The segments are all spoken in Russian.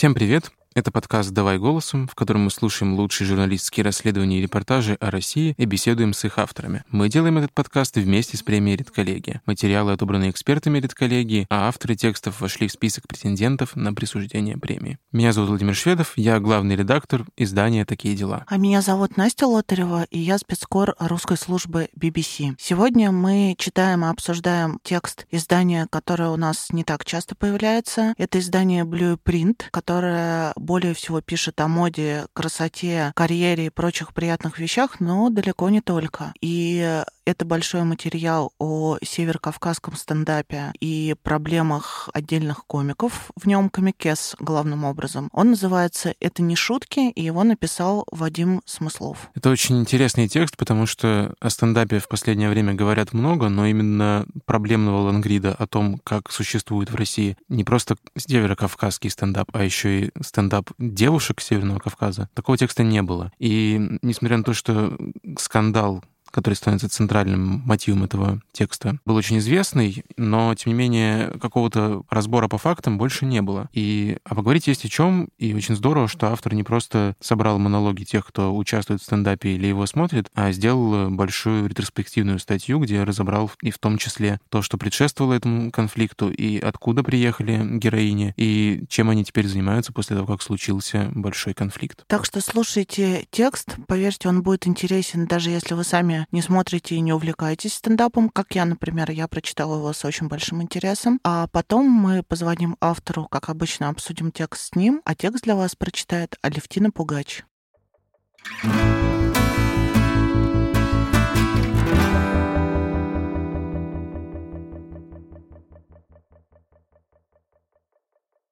Всем привет! Это подкаст «Давай голосом», в котором мы слушаем лучшие журналистские расследования и репортажи о России и беседуем с их авторами. Мы делаем этот подкаст вместе с премией «Редколлегия». Материалы отобраны экспертами «Редколлегии», а авторы текстов вошли в список претендентов на присуждение премии. Меня зовут Владимир Шведов, я главный редактор издания «Такие дела». А меня зовут Настя Лотарева, и я спецкор русской службы BBC. Сегодня мы читаем и обсуждаем текст издания, которое у нас не так часто появляется. Это издание Blueprint, которое более всего пишет о моде, красоте, карьере и прочих приятных вещах, но далеко не только. И это большой материал о северокавказском стендапе и проблемах отдельных комиков. В нем комикес главным образом. Он называется «Это не шутки», и его написал Вадим Смыслов. Это очень интересный текст, потому что о стендапе в последнее время говорят много, но именно проблемного лангрида о том, как существует в России не просто северокавказский стендап, а еще и стендап девушек Северного Кавказа, такого текста не было. И несмотря на то, что скандал который становится центральным мотивом этого текста, был очень известный, но, тем не менее, какого-то разбора по фактам больше не было. И а поговорить есть о чем, и очень здорово, что автор не просто собрал монологи тех, кто участвует в стендапе или его смотрит, а сделал большую ретроспективную статью, где разобрал и в том числе то, что предшествовало этому конфликту, и откуда приехали героини, и чем они теперь занимаются после того, как случился большой конфликт. Так что слушайте текст, поверьте, он будет интересен, даже если вы сами не смотрите и не увлекаетесь стендапом, как я, например, я прочитала его с очень большим интересом. А потом мы позвоним автору, как обычно, обсудим текст с ним, а текст для вас прочитает Алевтина Пугач.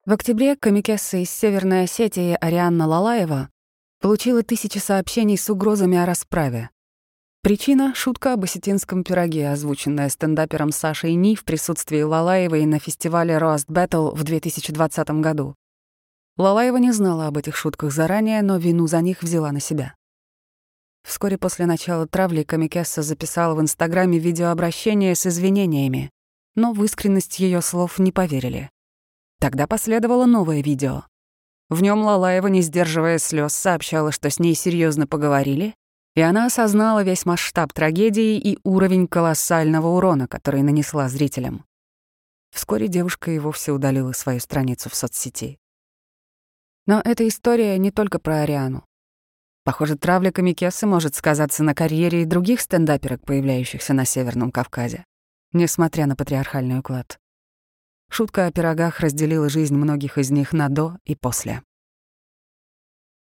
В октябре комикесса из Северной Осетии Арианна Лалаева получила тысячи сообщений с угрозами о расправе. Причина — шутка об осетинском пироге, озвученная стендапером Сашей Ни в присутствии Лалаевой на фестивале Roast Battle в 2020 году. Лалаева не знала об этих шутках заранее, но вину за них взяла на себя. Вскоре после начала травли Камикесса записала в Инстаграме видеообращение с извинениями, но в искренность ее слов не поверили. Тогда последовало новое видео. В нем Лалаева, не сдерживая слез, сообщала, что с ней серьезно поговорили и она осознала весь масштаб трагедии и уровень колоссального урона, который нанесла зрителям. Вскоре девушка и вовсе удалила свою страницу в соцсети. Но эта история не только про Ариану. Похоже, травля Камикесы может сказаться на карьере и других стендаперок, появляющихся на Северном Кавказе, несмотря на патриархальный уклад. Шутка о пирогах разделила жизнь многих из них на «до» и «после».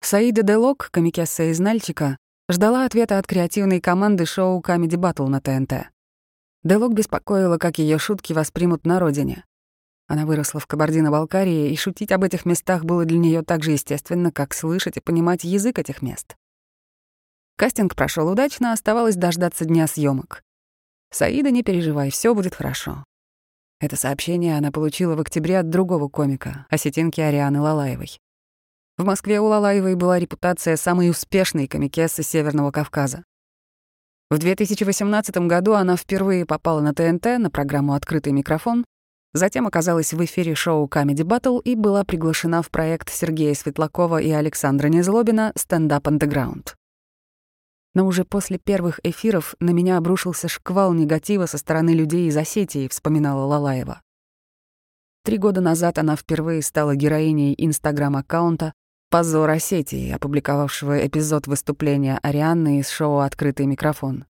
Саида Делок, комикесса из Нальчика, Ждала ответа от креативной команды шоу Comedy Battle на ТНТ. Делок беспокоила, как ее шутки воспримут на родине. Она выросла в Кабардино-Балкарии, и шутить об этих местах было для нее так же естественно, как слышать и понимать язык этих мест. Кастинг прошел удачно, оставалось дождаться дня съемок. «Саида, не переживай, все будет хорошо». Это сообщение она получила в октябре от другого комика, осетинки Арианы Лалаевой. В Москве у Лалаевой была репутация самой успешной комикессы Северного Кавказа. В 2018 году она впервые попала на ТНТ на программу «Открытый микрофон», затем оказалась в эфире шоу Comedy Battle и была приглашена в проект Сергея Светлакова и Александра Незлобина «Стендап Underground». Но уже после первых эфиров на меня обрушился шквал негатива со стороны людей из Осетии, вспоминала Лалаева. Три года назад она впервые стала героиней инстаграм-аккаунта позор Осетии, опубликовавшего эпизод выступления Арианны из шоу «Открытый микрофон».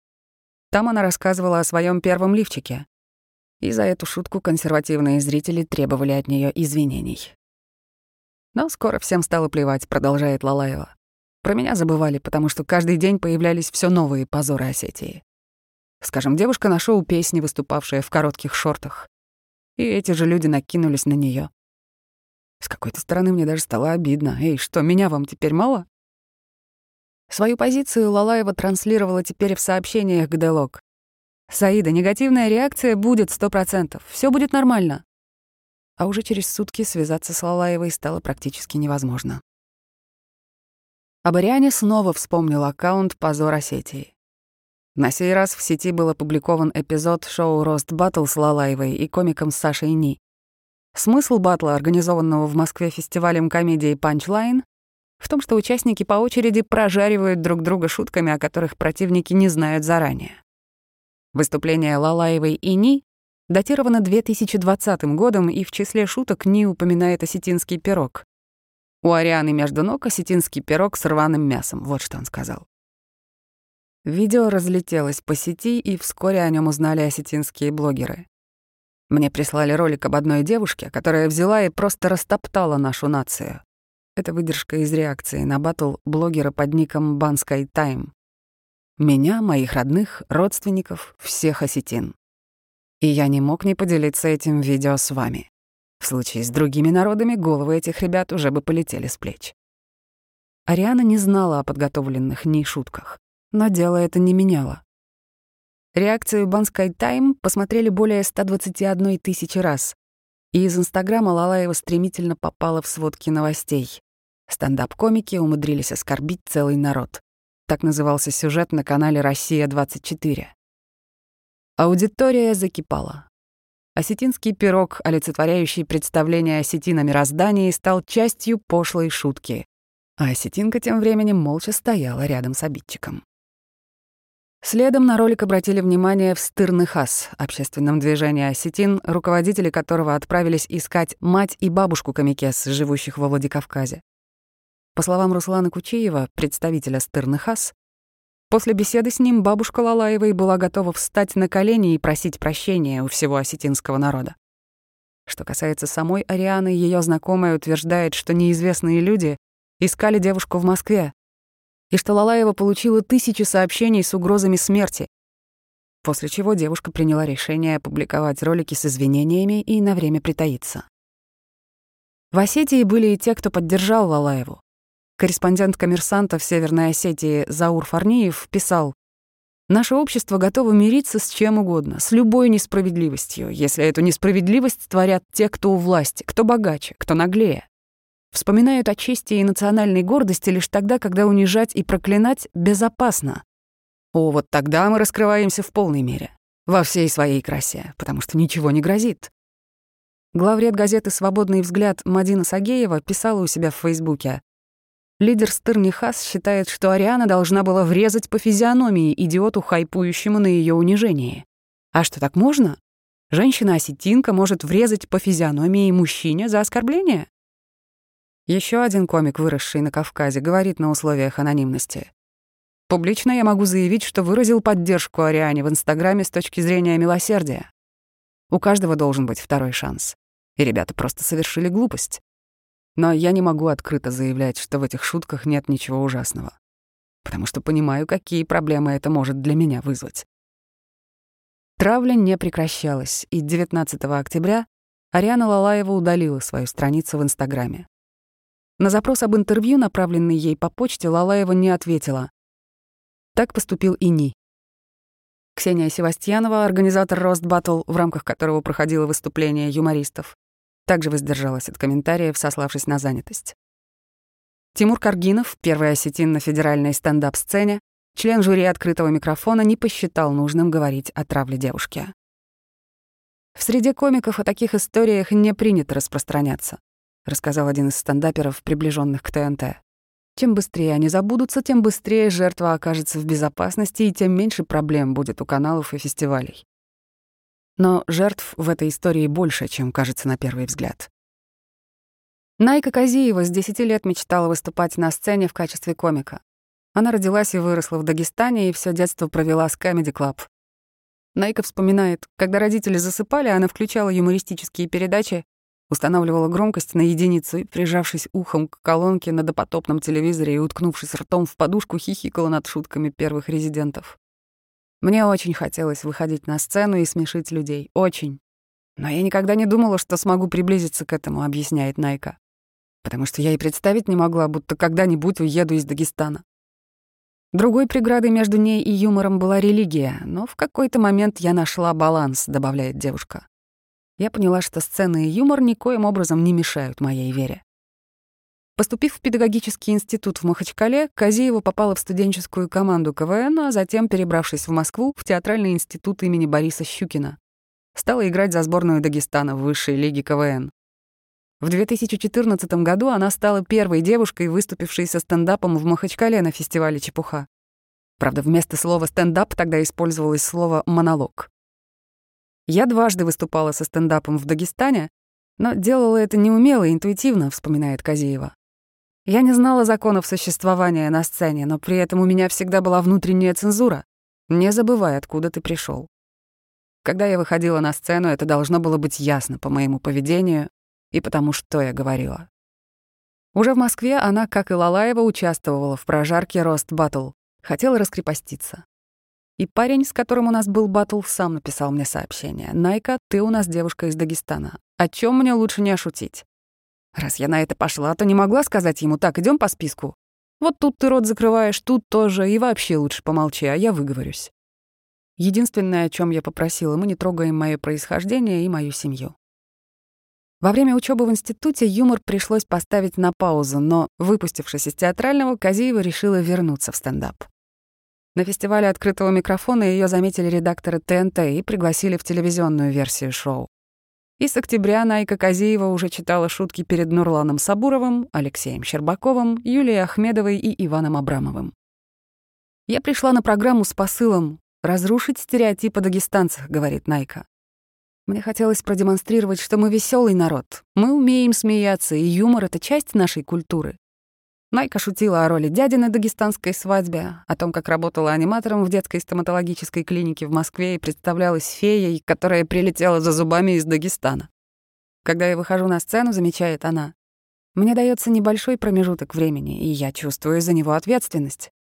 Там она рассказывала о своем первом лифчике. И за эту шутку консервативные зрители требовали от нее извинений. Но скоро всем стало плевать, продолжает Лалаева. Про меня забывали, потому что каждый день появлялись все новые позоры Осетии. Скажем, девушка на шоу песни, выступавшая в коротких шортах. И эти же люди накинулись на нее. С какой-то стороны мне даже стало обидно. Эй, что, меня вам теперь мало? Свою позицию Лалаева транслировала теперь в сообщениях к Делок. «Саида, негативная реакция будет сто процентов. Все будет нормально». А уже через сутки связаться с Лалаевой стало практически невозможно. Абариане снова вспомнил аккаунт «Позор Осетии». На сей раз в сети был опубликован эпизод шоу «Рост Баттл» с Лалаевой и комиком Сашей Ни. Смысл батла, организованного в Москве фестивалем комедии «Панчлайн», в том, что участники по очереди прожаривают друг друга шутками, о которых противники не знают заранее. Выступление Лалаевой и Ни датировано 2020 годом и в числе шуток Ни упоминает осетинский пирог. У Арианы между ног осетинский пирог с рваным мясом, вот что он сказал. Видео разлетелось по сети, и вскоре о нем узнали осетинские блогеры. Мне прислали ролик об одной девушке, которая взяла и просто растоптала нашу нацию. Это выдержка из реакции на батл блогера под ником Банскай Тайм. Меня, моих родных, родственников, всех осетин. И я не мог не поделиться этим видео с вами. В случае с другими народами головы этих ребят уже бы полетели с плеч. Ариана не знала о подготовленных ни шутках, но дело это не меняло. Реакцию Банскай Тайм посмотрели более 121 тысячи раз, и из Инстаграма Лалаева стремительно попала в сводки новостей. Стендап-комики умудрились оскорбить целый народ. Так назывался сюжет на канале «Россия-24». Аудитория закипала. Осетинский пирог, олицетворяющий представление осетин о мироздании, стал частью пошлой шутки. А осетинка тем временем молча стояла рядом с обидчиком. Следом на ролик обратили внимание в Стырный Хас, общественном движении осетин, руководители которого отправились искать мать и бабушку Камикес, живущих во Владикавказе. По словам Руслана Кучиева, представителя Стырных ас, после беседы с ним бабушка Лалаевой была готова встать на колени и просить прощения у всего осетинского народа. Что касается самой Арианы, ее знакомая утверждает, что неизвестные люди искали девушку в Москве, и что Лалаева получила тысячи сообщений с угрозами смерти, после чего девушка приняла решение опубликовать ролики с извинениями и на время притаиться. В Осетии были и те, кто поддержал Лалаеву. Корреспондент коммерсанта в Северной Осетии Заур Фарниев писал, «Наше общество готово мириться с чем угодно, с любой несправедливостью, если эту несправедливость творят те, кто у власти, кто богаче, кто наглее. Вспоминают о чести и национальной гордости лишь тогда, когда унижать и проклинать безопасно. О, вот тогда мы раскрываемся в полной мере, во всей своей красе, потому что ничего не грозит. Главред газеты «Свободный взгляд» Мадина Сагеева писала у себя в Фейсбуке Лидер Стырнихас считает, что Ариана должна была врезать по физиономии идиоту, хайпующему на ее унижении. А что, так можно? Женщина-осетинка может врезать по физиономии мужчине за оскорбление? Еще один комик, выросший на Кавказе, говорит на условиях анонимности. Публично я могу заявить, что выразил поддержку Ариане в Инстаграме с точки зрения милосердия. У каждого должен быть второй шанс. И ребята просто совершили глупость. Но я не могу открыто заявлять, что в этих шутках нет ничего ужасного. Потому что понимаю, какие проблемы это может для меня вызвать. Травля не прекращалась, и 19 октября Ариана Лалаева удалила свою страницу в Инстаграме. На запрос об интервью, направленный ей по почте, Лалаева не ответила. Так поступил и Ни. Ксения Севастьянова, организатор «Рост Баттл», в рамках которого проходило выступление юмористов, также воздержалась от комментариев, сославшись на занятость. Тимур Каргинов, первый осетин на федеральной стендап-сцене, член жюри открытого микрофона, не посчитал нужным говорить о травле девушки. В среде комиков о таких историях не принято распространяться, рассказал один из стендаперов, приближенных к ТНТ. Чем быстрее они забудутся, тем быстрее жертва окажется в безопасности и тем меньше проблем будет у каналов и фестивалей. Но жертв в этой истории больше, чем кажется на первый взгляд. Найка Казиева с 10 лет мечтала выступать на сцене в качестве комика. Она родилась и выросла в Дагестане и все детство провела с Comedy Club. Найка вспоминает, когда родители засыпали, она включала юмористические передачи, устанавливала громкость на единицу и, прижавшись ухом к колонке на допотопном телевизоре и уткнувшись ртом в подушку, хихикала над шутками первых резидентов. Мне очень хотелось выходить на сцену и смешить людей. Очень. Но я никогда не думала, что смогу приблизиться к этому, объясняет Найка. Потому что я и представить не могла, будто когда-нибудь уеду из Дагестана. Другой преградой между ней и юмором была религия, но в какой-то момент я нашла баланс, добавляет девушка. Я поняла, что сцена и юмор никоим образом не мешают моей вере. Поступив в педагогический институт в Махачкале, Казиева попала в студенческую команду КВН, а затем, перебравшись в Москву, в театральный институт имени Бориса Щукина. Стала играть за сборную Дагестана в высшей лиге КВН. В 2014 году она стала первой девушкой, выступившей со стендапом в Махачкале на фестивале «Чепуха». Правда, вместо слова «стендап» тогда использовалось слово «монолог». Я дважды выступала со стендапом в Дагестане, но делала это неумело и интуитивно, вспоминает Казиева. Я не знала законов существования на сцене, но при этом у меня всегда была внутренняя цензура. Не забывай, откуда ты пришел. Когда я выходила на сцену, это должно было быть ясно по моему поведению и потому, что я говорила. Уже в Москве она, как и Лалаева, участвовала в прожарке «Рост Баттл», хотела раскрепоститься. И парень, с которым у нас был баттл, сам написал мне сообщение. «Найка, ты у нас девушка из Дагестана. О чем мне лучше не ошутить?» Раз я на это пошла, то не могла сказать ему «так, идем по списку». Вот тут ты рот закрываешь, тут тоже, и вообще лучше помолчи, а я выговорюсь. Единственное, о чем я попросила, мы не трогаем мое происхождение и мою семью. Во время учебы в институте юмор пришлось поставить на паузу, но, выпустившись из театрального, Казиева решила вернуться в стендап. На фестивале открытого микрофона ее заметили редакторы ТНТ и пригласили в телевизионную версию шоу. И с октября Найка Казиева уже читала шутки перед Нурланом Сабуровым, Алексеем Щербаковым, Юлией Ахмедовой и Иваном Абрамовым. «Я пришла на программу с посылом «Разрушить стереотипы дагестанцев», — говорит Найка. Мне хотелось продемонстрировать, что мы веселый народ, мы умеем смеяться, и юмор — это часть нашей культуры. Найка шутила о роли дяди на дагестанской свадьбе, о том, как работала аниматором в детской стоматологической клинике в Москве и представлялась феей, которая прилетела за зубами из Дагестана. Когда я выхожу на сцену, замечает она, мне дается небольшой промежуток времени, и я чувствую за него ответственность.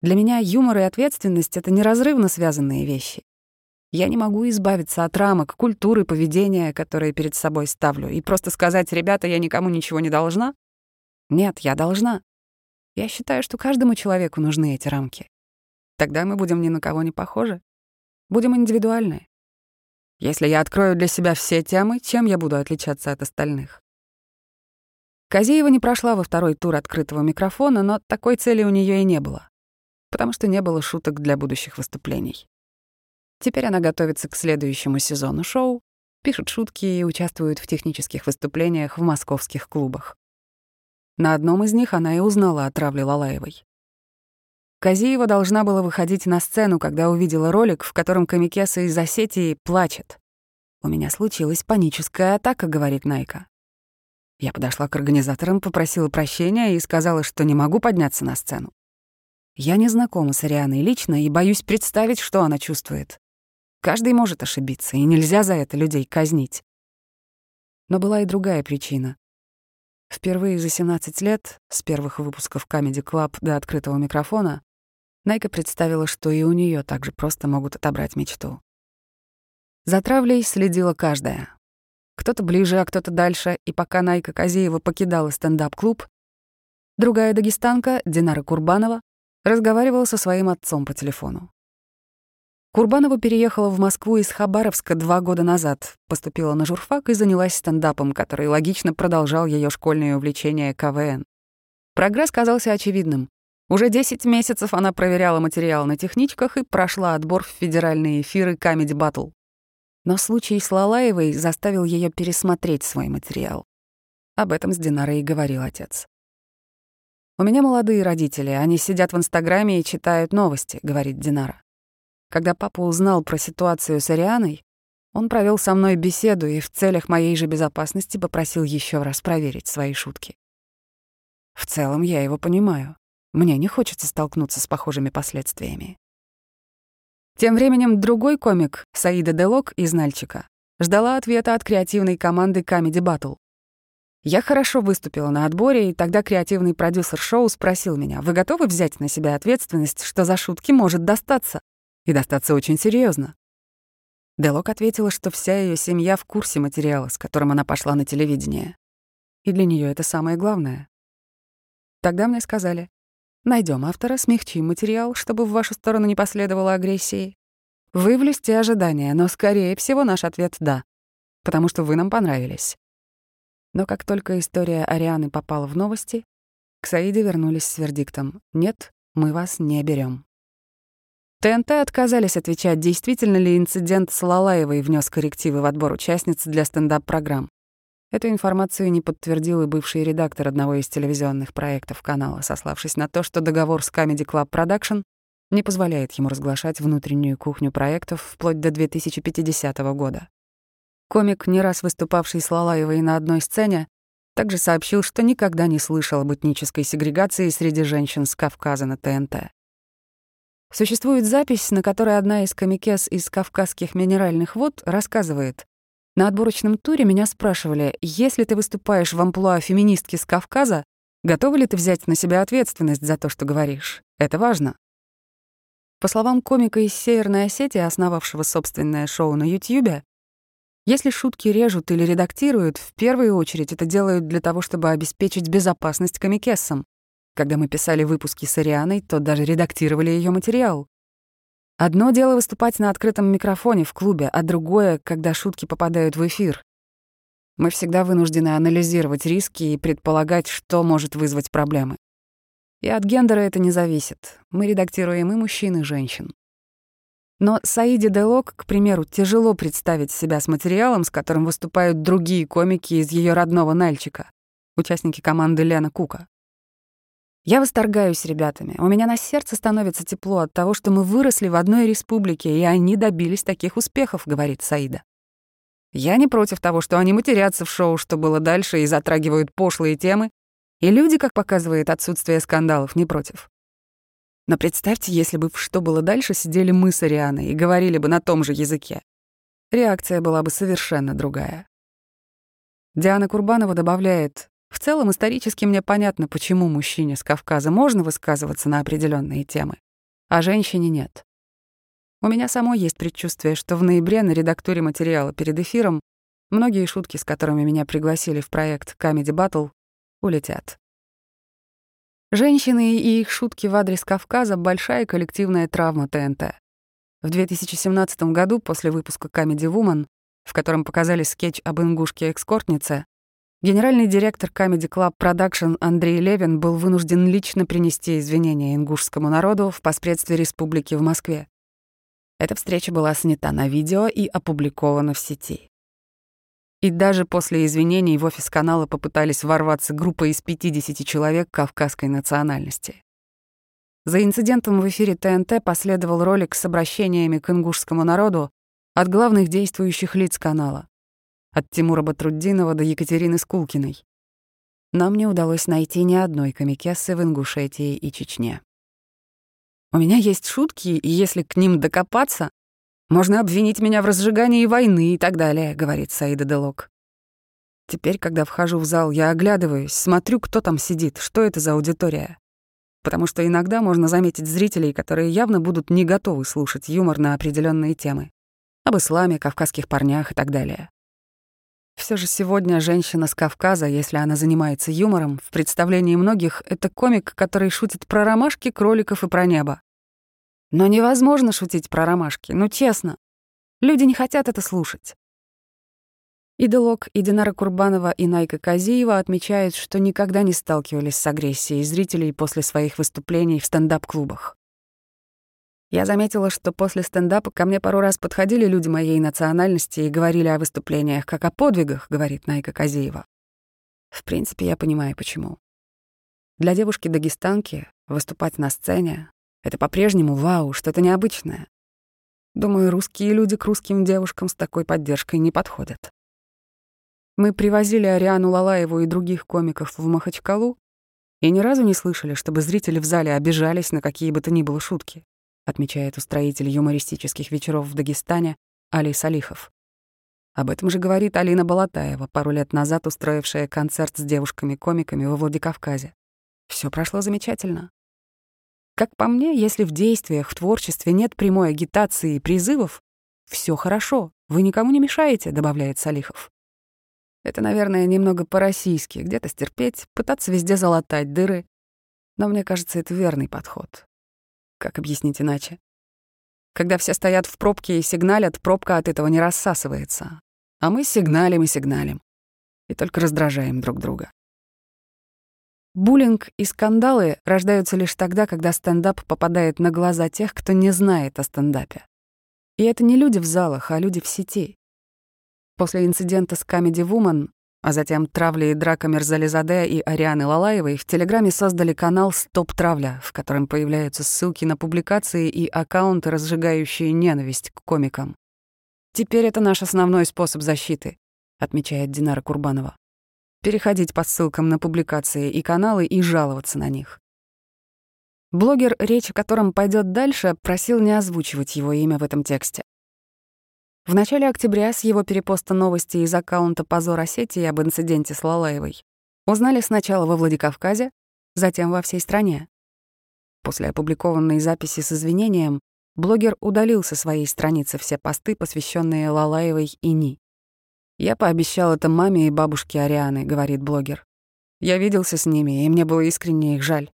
Для меня юмор и ответственность — это неразрывно связанные вещи. Я не могу избавиться от рамок, культуры, поведения, которые перед собой ставлю, и просто сказать «ребята, я никому ничего не должна». Нет, я должна. Я считаю, что каждому человеку нужны эти рамки. Тогда мы будем ни на кого не похожи. Будем индивидуальны. Если я открою для себя все темы, чем я буду отличаться от остальных? Казеева не прошла во второй тур открытого микрофона, но такой цели у нее и не было, потому что не было шуток для будущих выступлений. Теперь она готовится к следующему сезону шоу, пишет шутки и участвует в технических выступлениях в московских клубах. На одном из них она и узнала о травле Лалаевой. Казиева должна была выходить на сцену, когда увидела ролик, в котором Камикеса из Осетии плачет. «У меня случилась паническая атака», — говорит Найка. Я подошла к организаторам, попросила прощения и сказала, что не могу подняться на сцену. Я не знакома с Арианой лично и боюсь представить, что она чувствует. Каждый может ошибиться, и нельзя за это людей казнить. Но была и другая причина. Впервые за 17 лет, с первых выпусков Comedy Club до открытого микрофона, Найка представила, что и у нее также просто могут отобрать мечту. За травлей следила каждая. Кто-то ближе, а кто-то дальше, и пока Найка Казеева покидала стендап-клуб, другая дагестанка, Динара Курбанова, разговаривала со своим отцом по телефону. Курбанова переехала в Москву из Хабаровска два года назад, поступила на журфак и занялась стендапом, который логично продолжал ее школьное увлечение КВН. Прогресс казался очевидным. Уже 10 месяцев она проверяла материал на техничках и прошла отбор в федеральные эфиры Comedy Battle. Но случай с Лалаевой заставил ее пересмотреть свой материал. Об этом с Динарой и говорил отец. «У меня молодые родители, они сидят в Инстаграме и читают новости», — говорит Динара. Когда папа узнал про ситуацию с Арианой, он провел со мной беседу и в целях моей же безопасности попросил еще раз проверить свои шутки. В целом я его понимаю. Мне не хочется столкнуться с похожими последствиями. Тем временем другой комик, Саида Делок из «Нальчика», ждала ответа от креативной команды Comedy Battle. Я хорошо выступила на отборе, и тогда креативный продюсер шоу спросил меня, «Вы готовы взять на себя ответственность, что за шутки может достаться?» И достаться очень серьезно. Делок ответила, что вся ее семья в курсе материала, с которым она пошла на телевидение. И для нее это самое главное. Тогда мне сказали, найдем автора, смягчим материал, чтобы в вашу сторону не последовало агрессии. Вы влюсти ожидания, но, скорее всего, наш ответ — да, потому что вы нам понравились. Но как только история Арианы попала в новости, к Саиде вернулись с вердиктом «Нет, мы вас не берем. ТНТ отказались отвечать, действительно ли инцидент с Лалаевой внес коррективы в отбор участниц для стендап-программ. Эту информацию не подтвердил и бывший редактор одного из телевизионных проектов канала, сославшись на то, что договор с Comedy Club Production не позволяет ему разглашать внутреннюю кухню проектов вплоть до 2050 года. Комик, не раз выступавший с Лалаевой на одной сцене, также сообщил, что никогда не слышал об этнической сегрегации среди женщин с Кавказа на ТНТ. Существует запись, на которой одна из комикес из Кавказских минеральных вод рассказывает. На отборочном туре меня спрашивали, если ты выступаешь в амплуа феминистки с Кавказа, готова ли ты взять на себя ответственность за то, что говоришь? Это важно. По словам комика из Северной Осетии, основавшего собственное шоу на Ютьюбе, если шутки режут или редактируют, в первую очередь это делают для того, чтобы обеспечить безопасность комикессам. Когда мы писали выпуски с Арианой, то даже редактировали ее материал. Одно дело выступать на открытом микрофоне в клубе, а другое, когда шутки попадают в эфир. Мы всегда вынуждены анализировать риски и предполагать, что может вызвать проблемы. И от гендера это не зависит. Мы редактируем и мужчин, и женщин. Но Саиде Делок, к примеру, тяжело представить себя с материалом, с которым выступают другие комики из ее родного Нальчика, участники команды Лена Кука. Я восторгаюсь ребятами. У меня на сердце становится тепло от того, что мы выросли в одной республике, и они добились таких успехов, говорит Саида. Я не против того, что они матерятся в шоу, что было дальше, и затрагивают пошлые темы, и люди, как показывает отсутствие скандалов, не против. Но представьте, если бы в «Что было дальше» сидели мы с Арианой и говорили бы на том же языке. Реакция была бы совершенно другая. Диана Курбанова добавляет, «В целом исторически мне понятно, почему мужчине с Кавказа можно высказываться на определенные темы, а женщине нет. У меня самой есть предчувствие, что в ноябре на редактуре материала перед эфиром многие шутки, с которыми меня пригласили в проект Comedy Battle, улетят. Женщины и их шутки в адрес Кавказа — большая коллективная травма ТНТ. В 2017 году, после выпуска Comedy Woman, в котором показали скетч об ингушке-экскортнице, генеральный директор Comedy Club Production Андрей Левин был вынужден лично принести извинения ингушскому народу в поспредстве республики в Москве. Эта встреча была снята на видео и опубликована в сети. И даже после извинений в офис канала попытались ворваться группа из 50 человек кавказской национальности. За инцидентом в эфире ТНТ последовал ролик с обращениями к ингушскому народу от главных действующих лиц канала, от Тимура Батруддинова до Екатерины Скулкиной. Нам не удалось найти ни одной комикессы в Ингушетии и Чечне. У меня есть шутки, и если к ним докопаться, можно обвинить меня в разжигании войны и так далее», — говорит Саида Делок. Теперь, когда вхожу в зал, я оглядываюсь, смотрю, кто там сидит, что это за аудитория. Потому что иногда можно заметить зрителей, которые явно будут не готовы слушать юмор на определенные темы. Об исламе, кавказских парнях и так далее. Все же сегодня женщина с Кавказа, если она занимается юмором, в представлении многих — это комик, который шутит про ромашки, кроликов и про небо. Но невозможно шутить про ромашки, ну честно. Люди не хотят это слушать. Идолог и Динара Курбанова и Найка Казиева отмечают, что никогда не сталкивались с агрессией зрителей после своих выступлений в стендап-клубах. Я заметила, что после стендапа ко мне пару раз подходили люди моей национальности и говорили о выступлениях как о подвигах, говорит Найка Казиева. В принципе, я понимаю, почему. Для девушки-дагестанки выступать на сцене это по-прежнему вау, что-то необычное. Думаю, русские люди к русским девушкам с такой поддержкой не подходят. Мы привозили Ариану Лалаеву и других комиков в Махачкалу и ни разу не слышали, чтобы зрители в зале обижались на какие бы то ни было шутки, отмечает устроитель юмористических вечеров в Дагестане Али Салихов. Об этом же говорит Алина Балатаева, пару лет назад устроившая концерт с девушками-комиками во Владикавказе. Все прошло замечательно. Как по мне, если в действиях, в творчестве нет прямой агитации и призывов, все хорошо, вы никому не мешаете, добавляет Салихов. Это, наверное, немного по-российски, где-то стерпеть, пытаться везде залатать дыры. Но мне кажется, это верный подход. Как объяснить иначе? Когда все стоят в пробке и сигналят, пробка от этого не рассасывается. А мы сигналим и сигналим. И только раздражаем друг друга. Буллинг и скандалы рождаются лишь тогда, когда стендап попадает на глаза тех, кто не знает о стендапе. И это не люди в залах, а люди в сети. После инцидента с Comedy Woman а затем травли и драка Мерзализаде и Арианы Лалаевой в Телеграме создали канал «Стоп Травля», в котором появляются ссылки на публикации и аккаунты, разжигающие ненависть к комикам. «Теперь это наш основной способ защиты», — отмечает Динара Курбанова. «Переходить по ссылкам на публикации и каналы и жаловаться на них». Блогер, речь о котором пойдет дальше, просил не озвучивать его имя в этом тексте. В начале октября с его перепоста новости из аккаунта «Позор Осетии» об инциденте с Лалаевой узнали сначала во Владикавказе, затем во всей стране. После опубликованной записи с извинением блогер удалил со своей страницы все посты, посвященные Лалаевой и Ни. «Я пообещал это маме и бабушке Арианы», — говорит блогер. «Я виделся с ними, и мне было искренне их жаль.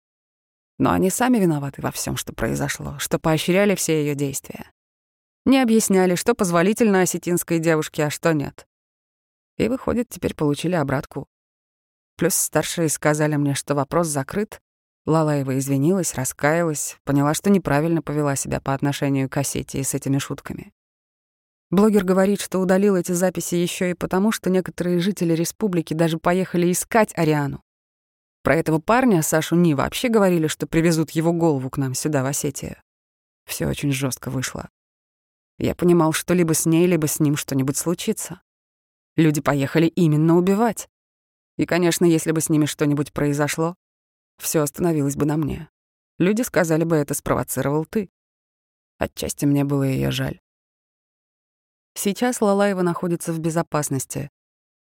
Но они сами виноваты во всем, что произошло, что поощряли все ее действия. Не объясняли, что позволительно осетинской девушке, а что нет. И, выходит, теперь получили обратку. Плюс старшие сказали мне, что вопрос закрыт. Лалаева извинилась, раскаялась, поняла, что неправильно повела себя по отношению к Осетии с этими шутками. Блогер говорит, что удалил эти записи еще и потому, что некоторые жители республики даже поехали искать Ариану. Про этого парня, Сашу Ни, вообще говорили, что привезут его голову к нам сюда, в Осетию. Все очень жестко вышло. Я понимал, что либо с ней, либо с ним что-нибудь случится. Люди поехали именно убивать. И, конечно, если бы с ними что-нибудь произошло, все остановилось бы на мне. Люди сказали бы, это спровоцировал ты. Отчасти мне было ее жаль. Сейчас Лалаева находится в безопасности.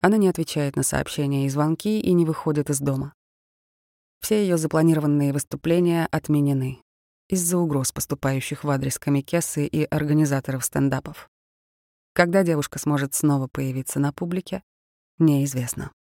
Она не отвечает на сообщения и звонки и не выходит из дома. Все ее запланированные выступления отменены из-за угроз, поступающих в адрес комикессы и организаторов стендапов. Когда девушка сможет снова появиться на публике, неизвестно.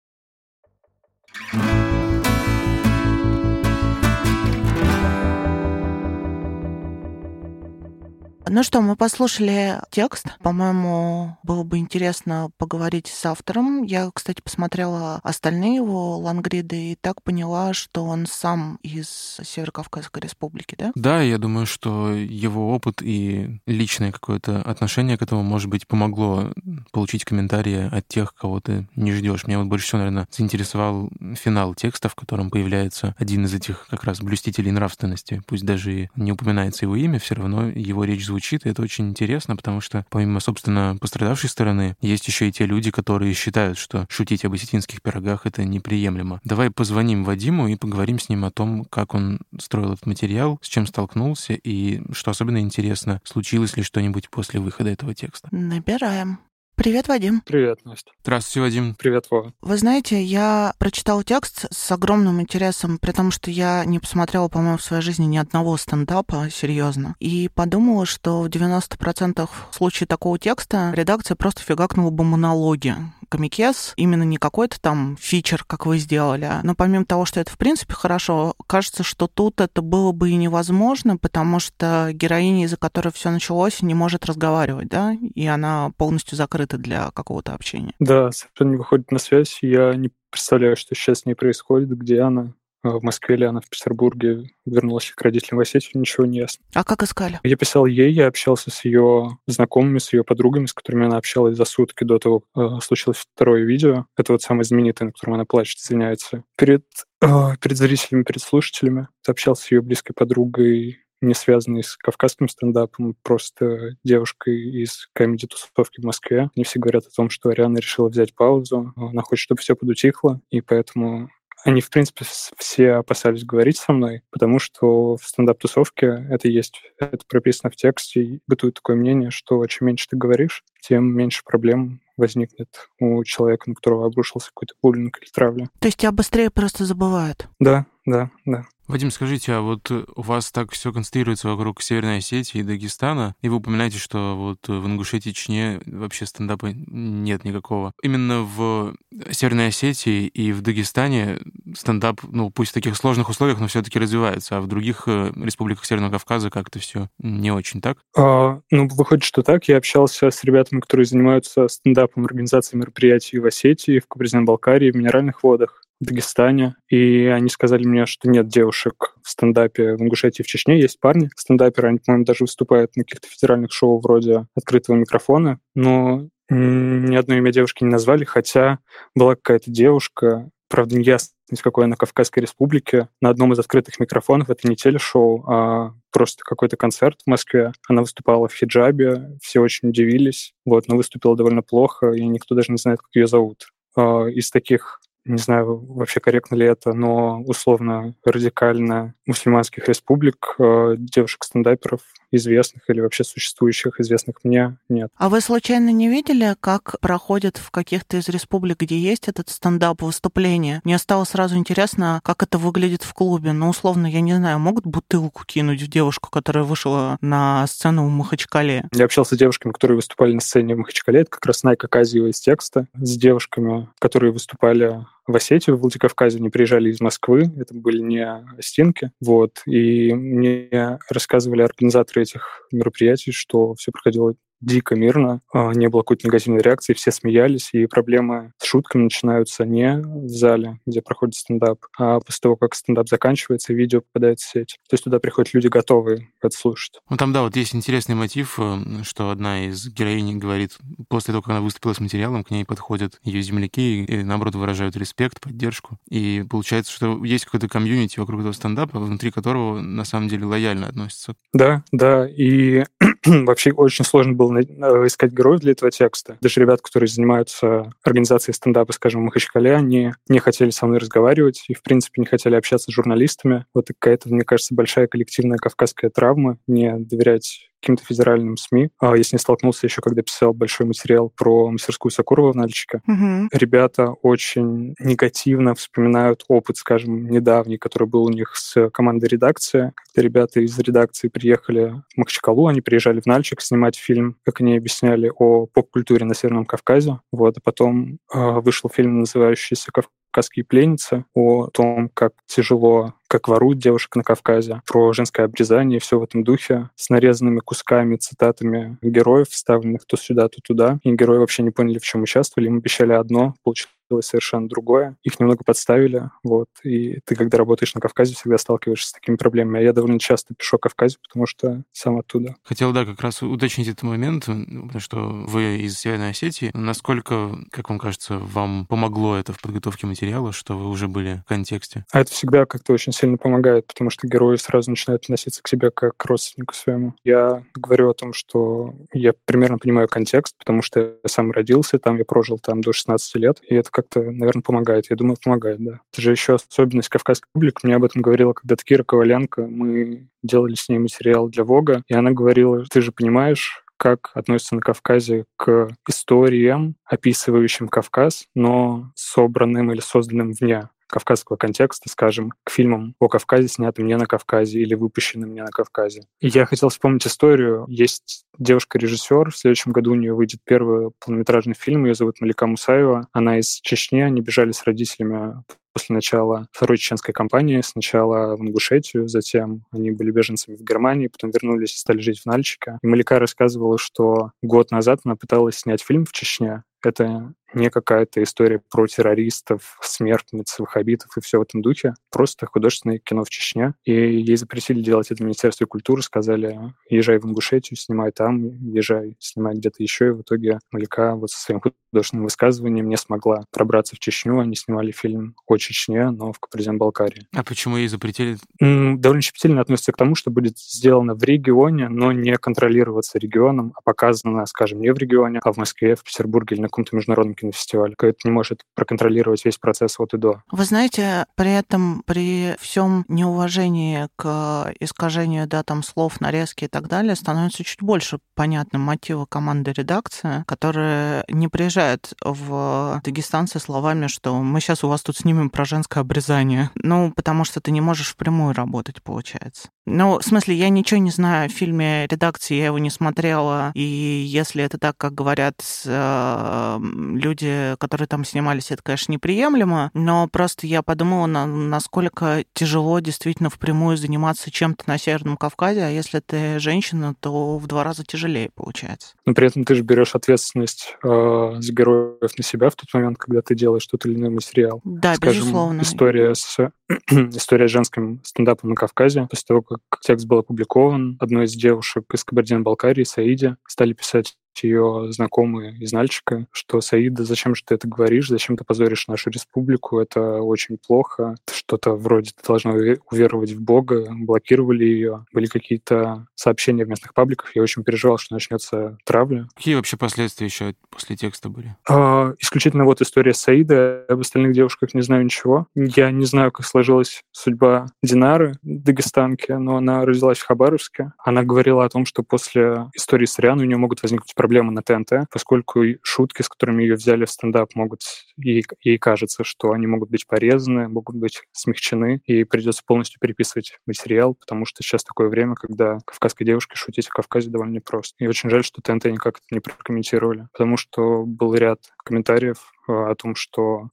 Ну что, мы послушали текст. По-моему, было бы интересно поговорить с автором. Я, кстати, посмотрела остальные его лангриды и так поняла, что он сам из Северо-Кавказской республики, да? Да, я думаю, что его опыт и личное какое-то отношение к этому, может быть, помогло получить комментарии от тех, кого ты не ждешь. Меня вот больше всего, наверное, заинтересовал финал текста, в котором появляется один из этих как раз блюстителей нравственности. Пусть даже и не упоминается его имя, все равно его речь звучит звучит, и это очень интересно, потому что помимо, собственно, пострадавшей стороны, есть еще и те люди, которые считают, что шутить об осетинских пирогах — это неприемлемо. Давай позвоним Вадиму и поговорим с ним о том, как он строил этот материал, с чем столкнулся, и, что особенно интересно, случилось ли что-нибудь после выхода этого текста. Набираем. Привет, Вадим. Привет, Настя. Здравствуйте, Вадим. Привет, Вова. Вы знаете, я прочитал текст с огромным интересом, при том, что я не посмотрела, по-моему, в своей жизни ни одного стендапа, серьезно, и подумала, что в 90% случаев такого текста редакция просто фигакнула бы монологи комикес, именно не какой-то там фичер, как вы сделали. Но помимо того, что это в принципе хорошо, кажется, что тут это было бы и невозможно, потому что героиня, из-за которой все началось, не может разговаривать, да, и она полностью закрыта для какого-то общения. Да, совершенно не выходит на связь. Я не представляю, что сейчас с ней происходит, где она. В Москве или она в Петербурге, вернулась к родителям в Осетию, ничего не ясно. А как искали? Я писал ей, я общался с ее знакомыми, с ее подругами, с которыми она общалась за сутки до того, как э, случилось второе видео. Это вот самое знаменитое, на котором она плачет, извиняется. Перед, э, перед зрителями, перед слушателями общался с ее близкой подругой, не связанной с кавказским стендапом, просто девушкой из комедий-тусовки в Москве. Они все говорят о том, что Ариана решила взять паузу, она хочет, чтобы все подутихло, и поэтому они, в принципе, все опасались говорить со мной, потому что в стендап-тусовке это есть, это прописано в тексте, и бытует такое мнение, что чем меньше ты говоришь, тем меньше проблем возникнет у человека, на которого обрушился какой-то буллинг или травля. То есть тебя быстрее просто забывают? Да, да, да. Вадим, скажите, а вот э, у вас так все концентрируется вокруг Северной Осетии и Дагестана, и вы упоминаете, что вот в Ингушетии, Чечне вообще стендапа нет никакого. Именно в Северной Осетии и в Дагестане стендап, ну, пусть в таких сложных условиях, но все таки развивается, а в других э, республиках Северного Кавказа как-то все не очень так? А, ну, выходит, что так. Я общался с ребятами, которые занимаются стендапом, организацией мероприятий в Осетии, в Кабардино-Балкарии, в Минеральных водах. Дагестане, и они сказали мне, что нет девушек в стендапе в Ингушетии в Чечне, есть парни стендаперы, они, по-моему, даже выступают на каких-то федеральных шоу вроде «Открытого микрофона», но Ни одно имя девушки не назвали, хотя была какая-то девушка, правда, не ясно, из какой она Кавказской республики, на одном из открытых микрофонов, это не телешоу, а просто какой-то концерт в Москве. Она выступала в хиджабе, все очень удивились, вот, но выступила довольно плохо, и никто даже не знает, как ее зовут. А, из таких не знаю вообще корректно ли это, но условно радикально мусульманских республик э, девушек-стендаперов известных или вообще существующих, известных мне, нет. А вы случайно не видели, как проходит в каких-то из республик, где есть этот стендап выступление? Мне стало сразу интересно, как это выглядит в клубе. Ну, условно, я не знаю, могут бутылку кинуть в девушку, которая вышла на сцену в Махачкале? Я общался с девушками, которые выступали на сцене в Махачкале. Это как раз Найка Казиева из текста. С девушками, которые выступали в Осетию, в Владикавказе, они приезжали из Москвы, это были не остинки, вот, и мне рассказывали организаторы этих мероприятий, что все проходило дико мирно, а, не было какой-то негативной реакции, все смеялись, и проблемы с шутками начинаются не в зале, где проходит стендап, а после того, как стендап заканчивается, видео попадает в сеть. То есть туда приходят люди готовые это слушать. Ну там, да, вот есть интересный мотив, э, что одна из героинь говорит, после того, как она выступила с материалом, к ней подходят ее земляки и, наоборот, выражают респект, поддержку. И получается, что есть какой-то комьюнити вокруг этого стендапа, внутри которого на самом деле лояльно относятся. Да, да, и вообще очень сложно было Э, искать героев для этого текста. Даже ребят, которые занимаются организацией стендапа, скажем, в Махачкале, они не хотели со мной разговаривать и, в принципе, не хотели общаться с журналистами. Вот какая-то, мне кажется, большая коллективная кавказская травма, не доверять каким-то федеральным СМИ. А я с ней столкнулся еще, когда писал большой материал про мастерскую Сакурова в Нальчике. Угу. Ребята очень негативно вспоминают опыт, скажем, недавний, который был у них с командой редакции. Когда ребята из редакции приехали в Махачкалу, они приезжали в Нальчик снимать фильм, как они объясняли, о поп-культуре на Северном Кавказе. Вот, а потом э, вышел фильм, называющийся «Кавказские пленницы», о том, как тяжело как воруют девушек на Кавказе, про женское обрезание, все в этом духе, с нарезанными кусками, цитатами героев, вставленных то сюда, то туда. И герои вообще не поняли, в чем участвовали. Им обещали одно, получилось совершенно другое. Их немного подставили, вот. И ты, когда работаешь на Кавказе, всегда сталкиваешься с такими проблемами. А я довольно часто пишу о Кавказе, потому что сам оттуда. Хотел, да, как раз уточнить этот момент, потому что вы из Северной Осетии. Насколько, как вам кажется, вам помогло это в подготовке материала, что вы уже были в контексте? А это всегда как-то очень сильно помогает, потому что герои сразу начинают относиться к себе как к родственнику своему. Я говорю о том, что я примерно понимаю контекст, потому что я сам родился там, я прожил там до 16 лет, и это как-то, наверное, помогает. Я думаю, помогает, да. Это же еще особенность Кавказской публики. Мне об этом говорила когда-то Кира Коваленко. Мы делали с ней материал для Вога, и она говорила, ты же понимаешь, как относятся на Кавказе к историям, описывающим Кавказ, но собранным или созданным вне кавказского контекста, скажем, к фильмам о Кавказе, снятым не на Кавказе или выпущенным не на Кавказе. И я хотел вспомнить историю. Есть девушка-режиссер, в следующем году у нее выйдет первый полнометражный фильм, ее зовут Малика Мусаева. Она из Чечни, они бежали с родителями после начала второй чеченской кампании. Сначала в Ингушетию, затем они были беженцами в Германии, потом вернулись и стали жить в Нальчике. И Малика рассказывала, что год назад она пыталась снять фильм в Чечне. Это не какая-то история про террористов, смертниц, ваххабитов и все в этом духе. Просто художественное кино в Чечне. И ей запретили делать это в Министерстве культуры, сказали, езжай в Ингушетию, снимай там, езжай, снимай где-то еще. И в итоге Малика вот со своим художественным высказыванием не смогла пробраться в Чечню. Они снимали фильм о Чечне, но в Капризен-Балкарии. А почему ей запретили? Довольно щепетильно относится к тому, что будет сделано в регионе, но не контролироваться регионом, а показано, скажем, не в регионе, а в Москве, в Петербурге или на каком-то международном кинофестиваль. Это не может проконтролировать весь процесс от и до. Вы знаете, при этом, при всем неуважении к искажению да, там, слов, нарезки и так далее, становится чуть больше понятным мотива команды редакции, которая не приезжает в Дагестан со словами, что мы сейчас у вас тут снимем про женское обрезание. Ну, потому что ты не можешь впрямую работать, получается. Ну, в смысле, я ничего не знаю о фильме редакции, я его не смотрела, и если это так, как говорят э, люди, которые там снимались, это, конечно, неприемлемо, но просто я подумала, на, насколько тяжело действительно впрямую заниматься чем-то на Северном Кавказе, а если ты женщина, то в два раза тяжелее получается. Но при этом ты же берешь ответственность э, за героев на себя в тот момент, когда ты делаешь тот или иной материал. Да, Скажем, безусловно. История с история с женским стендапом на Кавказе. После того, как текст был опубликован, одной из девушек из Кабардино-Балкарии, Саиди, стали писать ее знакомые из Нальчика, что Саида, зачем же ты это говоришь, зачем ты позоришь нашу республику, это очень плохо, что-то вроде ты должна уверовать в Бога, блокировали ее, были какие-то сообщения в местных пабликах, я очень переживал, что начнется травля. Какие вообще последствия еще после текста были? А, исключительно вот история Саида, об остальных девушках не знаю ничего. Я не знаю, как сложилась судьба Динары, дагестанки, но она родилась в Хабаровске. Она говорила о том, что после истории с Рианой у нее могут возникнуть проблемы на ТНТ, поскольку шутки, с которыми ее взяли в стендап, могут, ей, ей кажется, что они могут быть порезаны, могут быть смягчены, и придется полностью переписывать материал, потому что сейчас такое время, когда кавказской девушке шутить о Кавказе довольно непросто. И очень жаль, что ТНТ никак это не прокомментировали, потому что был ряд комментариев э, о том, что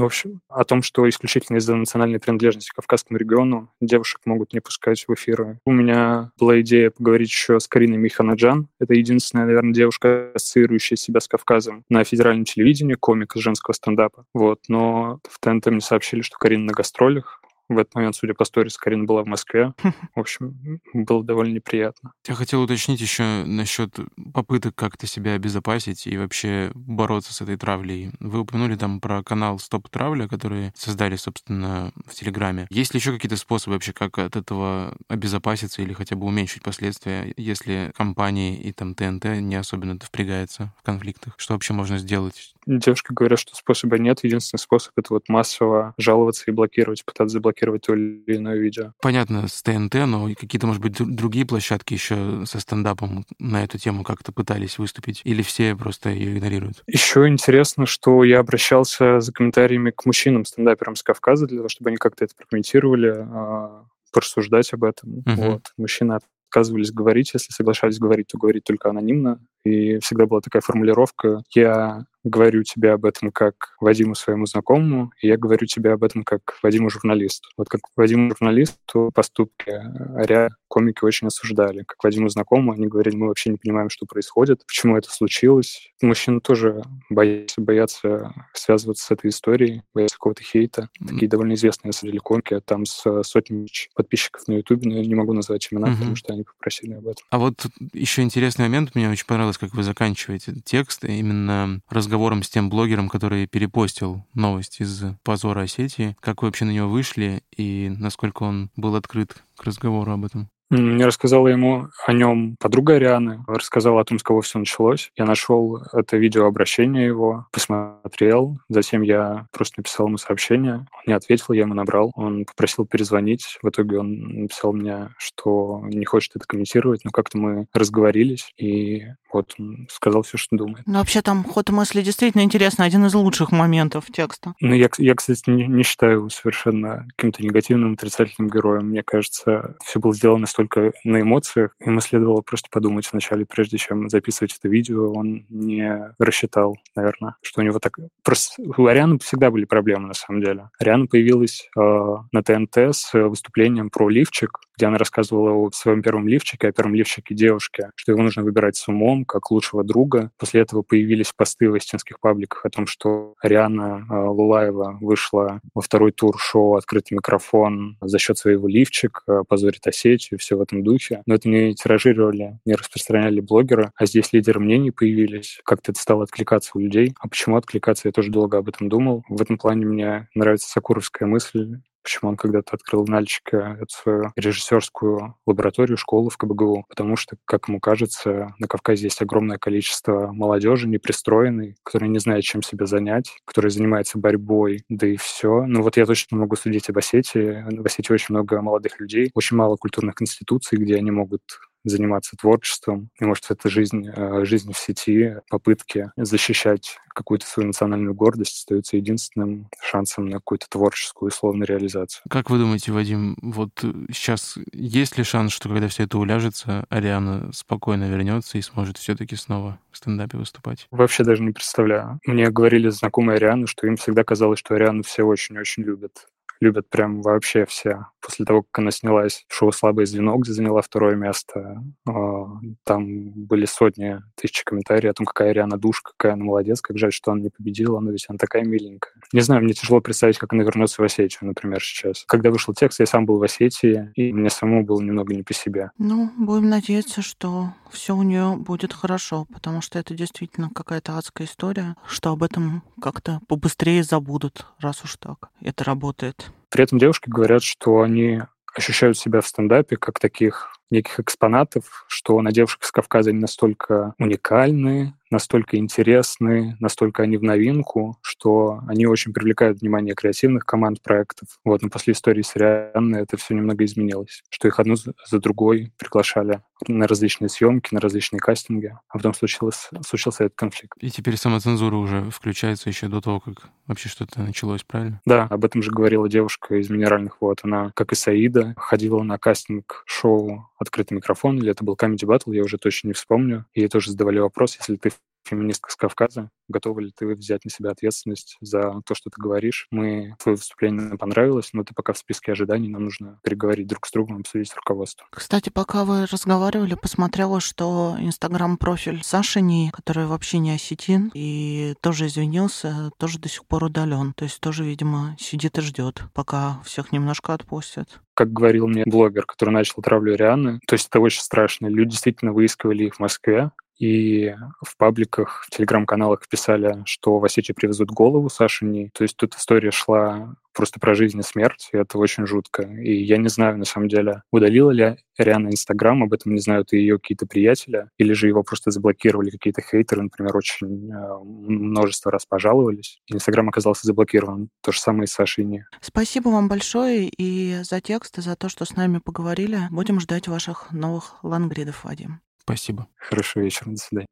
в общем, о том, что исключительно из-за национальной принадлежности к Кавказскому региону девушек могут не пускать в эфиры. У меня была идея поговорить еще с Кариной Миханаджан. Это единственная, наверное, девушка, ассоциирующая себя с Кавказом на федеральном телевидении, комик из женского стендапа. Вот, но в ТНТ мне сообщили, что Карина на гастролях, в этот момент, судя по сторис, Карина была в Москве. В общем, было довольно неприятно. Я хотел уточнить еще насчет попыток как-то себя обезопасить и вообще бороться с этой травлей. Вы упомянули там про канал Стоп Травля, который создали, собственно, в Телеграме. Есть ли еще какие-то способы вообще, как от этого обезопаситься или хотя бы уменьшить последствия, если компании и там ТНТ не особенно впрягается в конфликтах? Что вообще можно сделать? Девушки говорят, что способа нет. Единственный способ — это вот массово жаловаться и блокировать, пытаться заблокировать то или иное видео. Понятно, с ТНТ, но какие-то, может быть, другие площадки еще со стендапом на эту тему как-то пытались выступить? Или все просто ее игнорируют? Еще интересно, что я обращался за комментариями к мужчинам-стендаперам с Кавказа для того, чтобы они как-то это прокомментировали, а, порассуждать об этом. Uh-huh. Вот. Мужчины отказывались говорить. Если соглашались говорить, то говорить только анонимно. И всегда была такая формулировка «я говорю тебе об этом как Вадиму своему знакомому, и я говорю тебе об этом как Вадиму журналисту. Вот как Вадиму журналисту поступки ряд комики очень осуждали. Как Вадиму знакомому они говорили, мы вообще не понимаем, что происходит, почему это случилось. Мужчины тоже боятся, боятся связываться с этой историей, боятся какого-то хейта. Такие довольно известные, на самом деле, комики, там с сотнями подписчиков на Ютубе, но я не могу назвать имена, угу. потому что они попросили об этом. А вот еще интересный момент, мне очень понравилось, как вы заканчиваете текст, именно разговор разговором с тем блогером, который перепостил новость из позора Осетии. Как вы вообще на него вышли и насколько он был открыт к разговору об этом? Рассказала ему о нем подруга Арианы, рассказала о том, с кого все началось. Я нашел это видеообращение его, посмотрел, затем я просто написал ему сообщение. Он не ответил, я ему набрал. Он попросил перезвонить. В итоге он написал мне, что не хочет это комментировать, но как-то мы разговорились, и вот он сказал все, что думает. Ну, вообще там ход мысли действительно интересно, один из лучших моментов текста. Ну, я, я кстати, не, не считаю его совершенно каким-то негативным, отрицательным героем. Мне кажется, все было сделано столько на эмоциях. Ему следовало просто подумать вначале, прежде чем записывать это видео. Он не рассчитал, наверное, что у него так... Просто у Арианы всегда были проблемы, на самом деле. Ариана появилась э, на ТНТ с выступлением про лифчик, где она рассказывала о своем первом лифчике, о первом лифчике девушки, что его нужно выбирать с умом, как лучшего друга. После этого появились посты в истинских пабликах о том, что Ариана э, Лулаева вышла во второй тур шоу «Открытый микрофон» за счет своего лифчика, позорит Осетию, все в этом духе. Но это не тиражировали, не распространяли блогеры, а здесь лидеры мнений появились. Как-то это стало откликаться у людей. А почему откликаться, я тоже долго об этом думал. В этом плане мне нравится сакуровская мысль, почему он когда-то открыл в Нальчике эту свою режиссерскую лабораторию, школу в КБГУ. Потому что, как ему кажется, на Кавказе есть огромное количество молодежи непристроенной, которая не знает, чем себя занять, которая занимается борьбой, да и все. Ну вот я точно могу судить об Осетии. В Осетии очень много молодых людей, очень мало культурных институций, где они могут заниматься творчеством. И, может, это жизнь, э, жизнь в сети, попытки защищать какую-то свою национальную гордость остается единственным шансом на какую-то творческую условную реализацию. Как вы думаете, Вадим, вот сейчас есть ли шанс, что когда все это уляжется, Ариана спокойно вернется и сможет все-таки снова в стендапе выступать? Вообще даже не представляю. Мне говорили знакомые Арианы, что им всегда казалось, что Ариану все очень-очень любят любят прям вообще все. После того, как она снялась шоу «Слабое звено», где заняла второе место, а, там были сотни тысяч комментариев о том, какая Риана душ, какая она молодец, как жаль, что она не победила, но ведь она такая миленькая. Не знаю, мне тяжело представить, как она вернется в Осетию, например, сейчас. Когда вышел текст, я сам был в Осетии, и мне самому было немного не по себе. Ну, будем надеяться, что все у нее будет хорошо, потому что это действительно какая-то адская история, что об этом как-то побыстрее забудут, раз уж так это работает. При этом девушки говорят, что они ощущают себя в стендапе как таких неких экспонатов, что на девушек с Кавказа они настолько уникальны, настолько интересны, настолько они в новинку, что они очень привлекают внимание креативных команд проектов. Вот, но после истории с Рианной это все немного изменилось, что их одну за другой приглашали на различные съемки, на различные кастинги, а потом случилось, случился этот конфликт. И теперь самоцензура уже включается еще до того, как вообще что-то началось, правильно? Да, об этом же говорила девушка из «Минеральных вод». Она, как и Саида, ходила на кастинг шоу «Открытый микрофон», или это был Comedy Battle, я уже точно не вспомню. И ей тоже задавали вопрос, если ты феминистка с Кавказа. Готова ли ты взять на себя ответственность за то, что ты говоришь? Мы, твое выступление нам понравилось, но ты пока в списке ожиданий, нам нужно переговорить друг с другом, обсудить с руководством. Кстати, пока вы разговаривали, посмотрела, что инстаграм-профиль Саши Ни, который вообще не осетин, и тоже извинился, тоже до сих пор удален. То есть тоже, видимо, сидит и ждет, пока всех немножко отпустят как говорил мне блогер, который начал травлю Рианы, то есть это очень страшно. Люди действительно выискивали их в Москве, и в пабликах, в телеграм-каналах писали, что в Осетию привезут голову Сашини. То есть тут история шла просто про жизнь и смерть, и это очень жутко. И я не знаю, на самом деле, удалила ли Риана Инстаграм, об этом не знают и ее какие-то приятели, или же его просто заблокировали какие-то хейтеры, например, очень э, множество раз пожаловались. Инстаграм оказался заблокирован. То же самое и с Сашей Спасибо вам большое и за текст, и за то, что с нами поговорили. Будем ждать ваших новых лангридов, Вадим. Спасибо. Хорошего вечера. До свидания.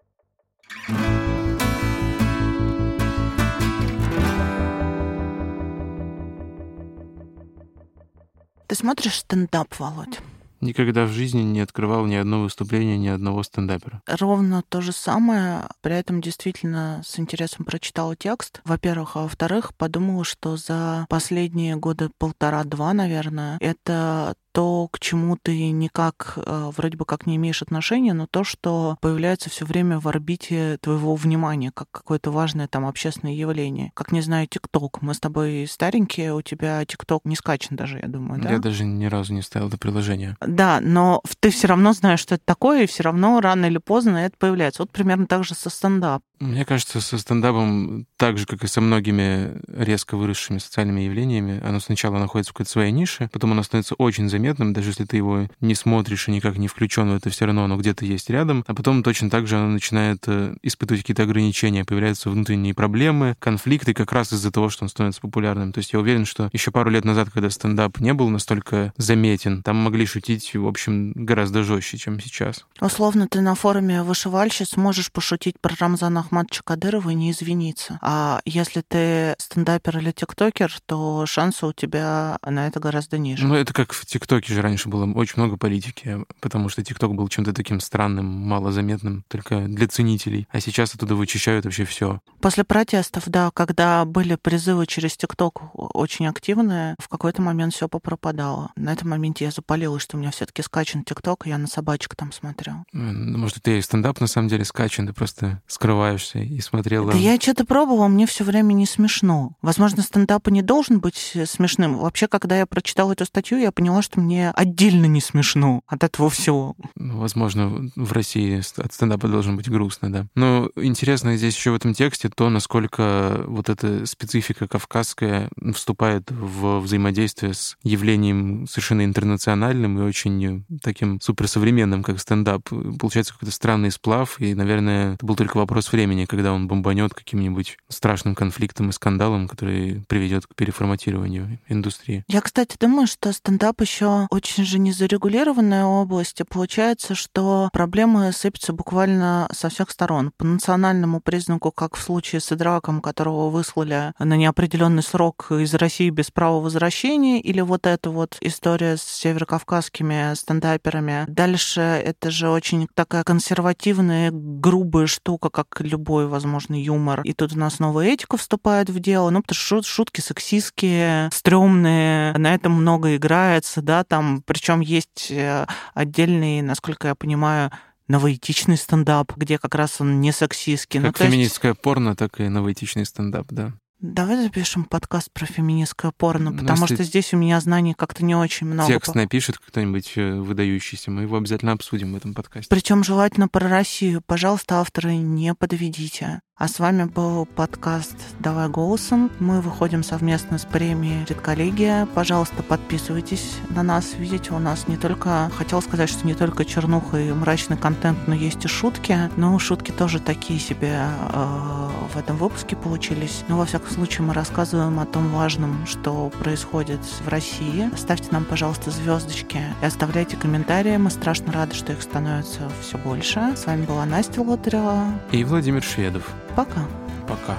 Ты смотришь стендап, Володь? Никогда в жизни не открывал ни одно выступление ни одного стендапера. Ровно то же самое. При этом действительно с интересом прочитала текст. Во-первых, а во-вторых, подумала, что за последние года полтора-два, наверное, это то, к чему ты никак э, вроде бы как не имеешь отношения, но то, что появляется все время в орбите твоего внимания, как какое-то важное там общественное явление. Как, не знаю, ТикТок. Мы с тобой старенькие, у тебя ТикТок не скачан даже, я думаю, да? Я даже ни разу не ставил это приложение. Да, но ты все равно знаешь, что это такое, и все равно рано или поздно это появляется. Вот примерно так же со стендап. Мне кажется, со стендапом, так же, как и со многими резко выросшими социальными явлениями, оно сначала находится в какой-то своей нише, потом оно становится очень заметным, даже если ты его не смотришь и никак не включен в это, все равно оно где-то есть рядом, а потом точно так же оно начинает э, испытывать какие-то ограничения, появляются внутренние проблемы, конфликты как раз из-за того, что он становится популярным. То есть я уверен, что еще пару лет назад, когда стендап не был настолько заметен, там могли шутить, в общем, гораздо жестче, чем сейчас. Условно, ты на форуме вышивальщиц можешь пошутить про Рамзана Ахмадовича Кадырова и не извиниться. А если ты стендапер или тиктокер, то шансы у тебя на это гораздо ниже. Ну, это как в тиктоке же раньше было очень много политики, потому что тикток был чем-то таким странным, малозаметным, только для ценителей. А сейчас оттуда вычищают вообще все. После протестов, да, когда были призывы через тикток очень активные, в какой-то момент все попропадало. На этом моменте я запалилась, что у меня все-таки скачан тикток, я на собачек там смотрел. Может, это и стендап на самом деле скачан, ты просто скрываешь улыбаешься и смотрела... Да я что-то пробовала, мне все время не смешно. Возможно, стендап не должен быть смешным. Вообще, когда я прочитала эту статью, я поняла, что мне отдельно не смешно от этого всего. Ну, возможно, в России от стендапа должен быть грустно, да. Но интересно здесь еще в этом тексте то, насколько вот эта специфика кавказская вступает в взаимодействие с явлением совершенно интернациональным и очень таким суперсовременным, как стендап. Получается какой-то странный сплав, и, наверное, это был только вопрос времени, когда он бомбанет каким-нибудь страшным конфликтом и скандалом, который приведет к переформатированию индустрии. Я, кстати, думаю, что стендап еще очень же незарегулированная область, и получается, что проблемы сыпятся буквально со всех сторон. По национальному признаку, как в случае с Идраком, которого выслали на неопределенный срок из России без права возвращения, или вот эта вот история с северокавказским русскими стендаперами. Дальше это же очень такая консервативная, грубая штука, как любой возможный юмор. И тут у нас новая этика вступает в дело, ну, потому что шутки сексистские, стрёмные, на этом много играется, да, там, причем есть э, отдельный, насколько я понимаю, новоэтичный стендап, где как раз он не сексистский. Как ну, феминистское есть... порно, так и новоэтичный стендап, да. Давай запишем подкаст про феминистское порно, ну, потому что здесь у меня знаний как-то не очень много. Текст напишет кто-нибудь э, выдающийся, мы его обязательно обсудим в этом подкасте. Причем желательно про Россию. Пожалуйста, авторы, не подведите. А с вами был подкаст «Давай голосом». Мы выходим совместно с премией «Редколлегия». Пожалуйста, подписывайтесь на нас. Видите, у нас не только... Хотел сказать, что не только чернуха и мрачный контент, но есть и шутки. Но шутки тоже такие себе э, в этом выпуске получились. Но, во всяком случае, мы рассказываем о том важном, что происходит в России. Ставьте нам, пожалуйста, звездочки и оставляйте комментарии. Мы страшно рады, что их становится все больше. С вами была Настя Лотарева и Владимир Шведов. Пока. Пока.